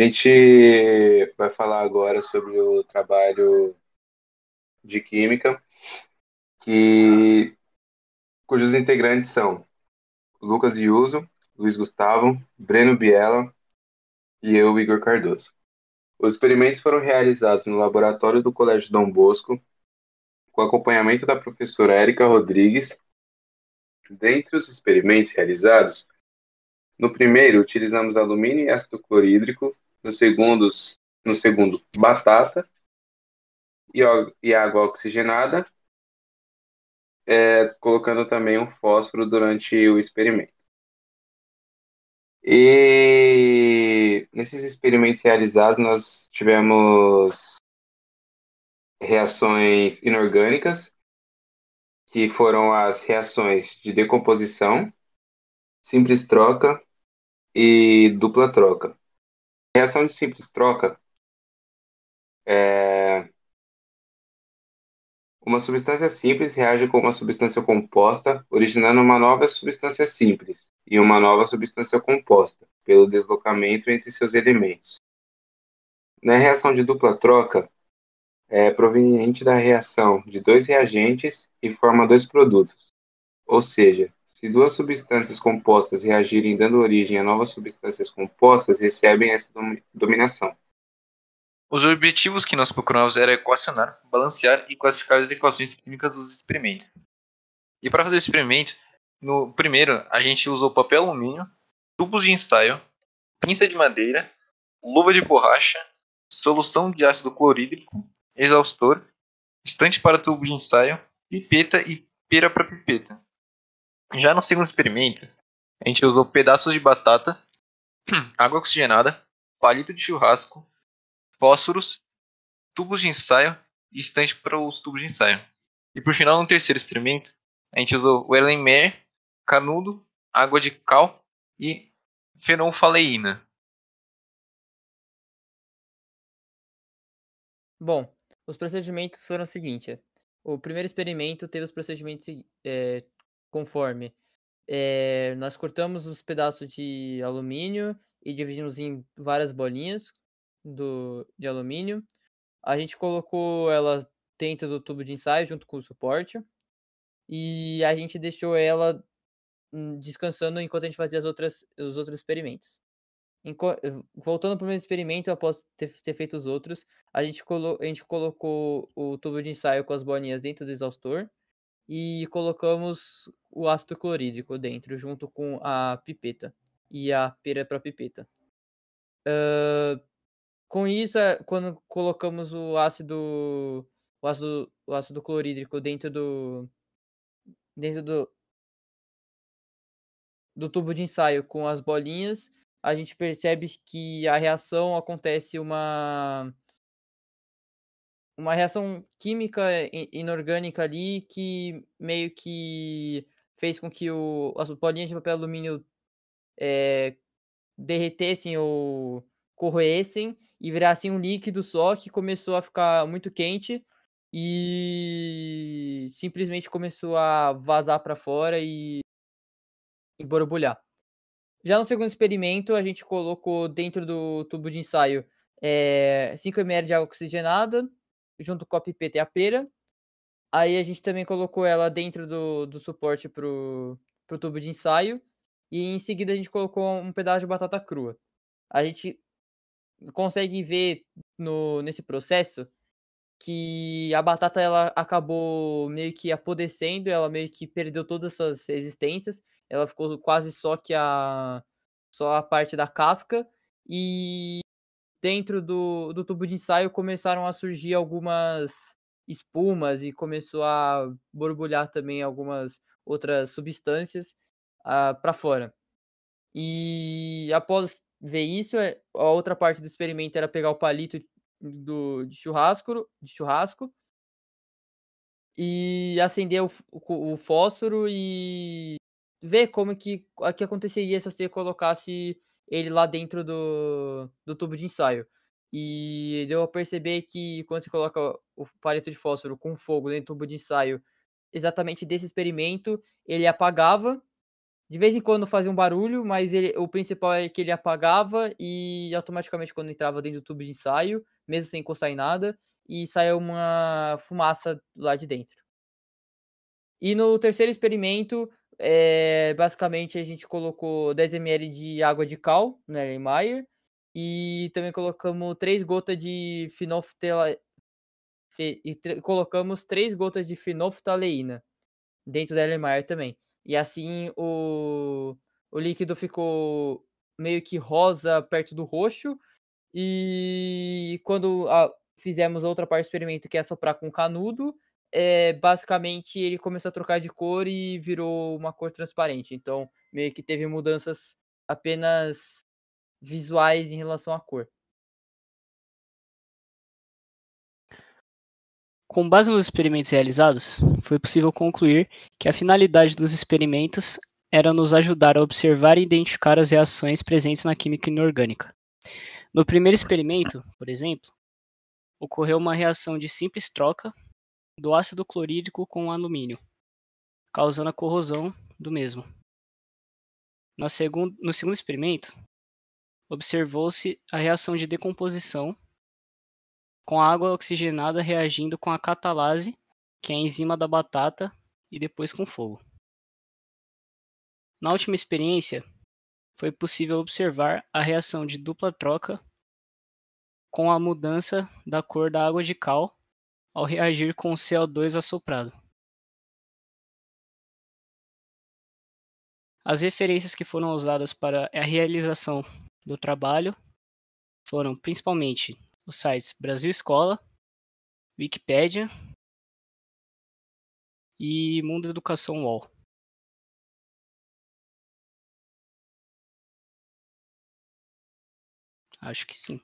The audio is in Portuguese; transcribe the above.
gente vai falar agora sobre o trabalho de química, que, cujos integrantes são Lucas Iuso, Luiz Gustavo, Breno Biela e eu, Igor Cardoso. Os experimentos foram realizados no laboratório do Colégio Dom Bosco, com acompanhamento da professora Érica Rodrigues. Dentre os experimentos realizados, no primeiro utilizamos alumínio e ácido clorídrico, no segundo, no segundo batata e, e água oxigenada, é, colocando também um fósforo durante o experimento. E nesses experimentos realizados, nós tivemos reações inorgânicas, que foram as reações de decomposição, simples troca e dupla troca. Reação de simples troca é uma substância simples reage com uma substância composta, originando uma nova substância simples e uma nova substância composta, pelo deslocamento entre seus elementos. Na reação de dupla troca, é proveniente da reação de dois reagentes e forma dois produtos. Ou seja, se duas substâncias compostas reagirem dando origem a novas substâncias compostas, recebem essa dominação. Os objetivos que nós procuramos era equacionar, balancear e classificar as equações químicas dos experimentos. E para fazer o experimento, no primeiro a gente usou papel alumínio, tubo de ensaio, pinça de madeira, luva de borracha, solução de ácido clorídrico, exaustor, estante para tubo de ensaio, pipeta e pera para pipeta. Já no segundo experimento, a gente usou pedaços de batata, água oxigenada, palito de churrasco, fósforos, tubos de ensaio e estante para os tubos de ensaio. E por final, no terceiro experimento, a gente usou o Erlenmeyer, canudo, água de cal e fenolfaleína. Bom, os procedimentos foram o seguinte. O primeiro experimento teve os procedimentos é, conforme. É, nós cortamos os pedaços de alumínio e dividimos em várias bolinhas do, de alumínio. A gente colocou ela dentro do tubo de ensaio junto com o suporte. E a gente deixou ela hum, descansando enquanto a gente fazia as outras, os outros experimentos. Enqu voltando para o primeiro experimento, após ter, ter, feito os outros, a gente, a gente colocou o tubo de ensaio com as bolinhas dentro do exaustor e colocamos o ácido clorídrico dentro, junto com a pipeta e a pera para pipeta. Uh, com isso, é, quando colocamos o ácido, o ácido, o ácido clorídrico dentro do, dentro do, do tubo de ensaio com as bolinhas, a gente percebe que a reação acontece uma uma reação química inorgânica ali que meio que fez com que o, as bolinhas de papel alumínio é, derretessem ou corroessem e virassem um líquido só que começou a ficar muito quente e simplesmente começou a vazar para fora e, e borbulhar. Já no segundo experimento, a gente colocou dentro do tubo de ensaio é, 5 ml de água oxigenada, junto com a pipeta e a pera. Aí a gente também colocou ela dentro do, do suporte para o tubo de ensaio. E em seguida a gente colocou um pedaço de batata crua. A gente consegue ver no, nesse processo que a batata ela acabou meio que apodrecendo, ela meio que perdeu todas as suas existências, ela ficou quase só que a só a parte da casca e dentro do, do tubo de ensaio começaram a surgir algumas espumas e começou a borbulhar também algumas outras substâncias uh, ah, para fora. E após ver isso. É, a outra parte do experimento era pegar o palito do, de churrasco, de churrasco e acender o, o, o fósforo e ver como que, que aconteceria se você colocasse ele lá dentro do, do tubo de ensaio. E deu a perceber que quando você coloca o palito de fósforo com fogo dentro do tubo de ensaio, exatamente desse experimento, ele apagava de vez em quando fazia um barulho, mas ele, o principal é que ele apagava e automaticamente quando entrava dentro do tubo de ensaio, mesmo sem encostar em nada, e saia uma fumaça lá de dentro. E no terceiro experimento, é, basicamente a gente colocou 10 ml de água de cal no Erlenmeyer e também colocamos 3 gotas de fenoftela, e colocamos 3 gotas de fenoftaleína dentro da Erlenmeyer também. E assim o, o líquido ficou meio que rosa perto do roxo. E quando a, fizemos outra parte do experimento, que é soprar com canudo, é, basicamente ele começou a trocar de cor e virou uma cor transparente. Então, meio que teve mudanças apenas visuais em relação à cor. Com base nos experimentos realizados, foi possível concluir que a finalidade dos experimentos era nos ajudar a observar e identificar as reações presentes na química inorgânica. No primeiro experimento, por exemplo, ocorreu uma reação de simples troca do ácido clorídrico com o alumínio, causando a corrosão do mesmo. No segundo, no segundo experimento, observou-se a reação de decomposição com a água oxigenada reagindo com a catalase, que é a enzima da batata, e depois com fogo. Na última experiência, foi possível observar a reação de dupla troca com a mudança da cor da água de cal ao reagir com o CO2 assoprado. As referências que foram usadas para a realização do trabalho foram principalmente os sites Brasil Escola, Wikipédia e Mundo Educação UOL. Acho que sim.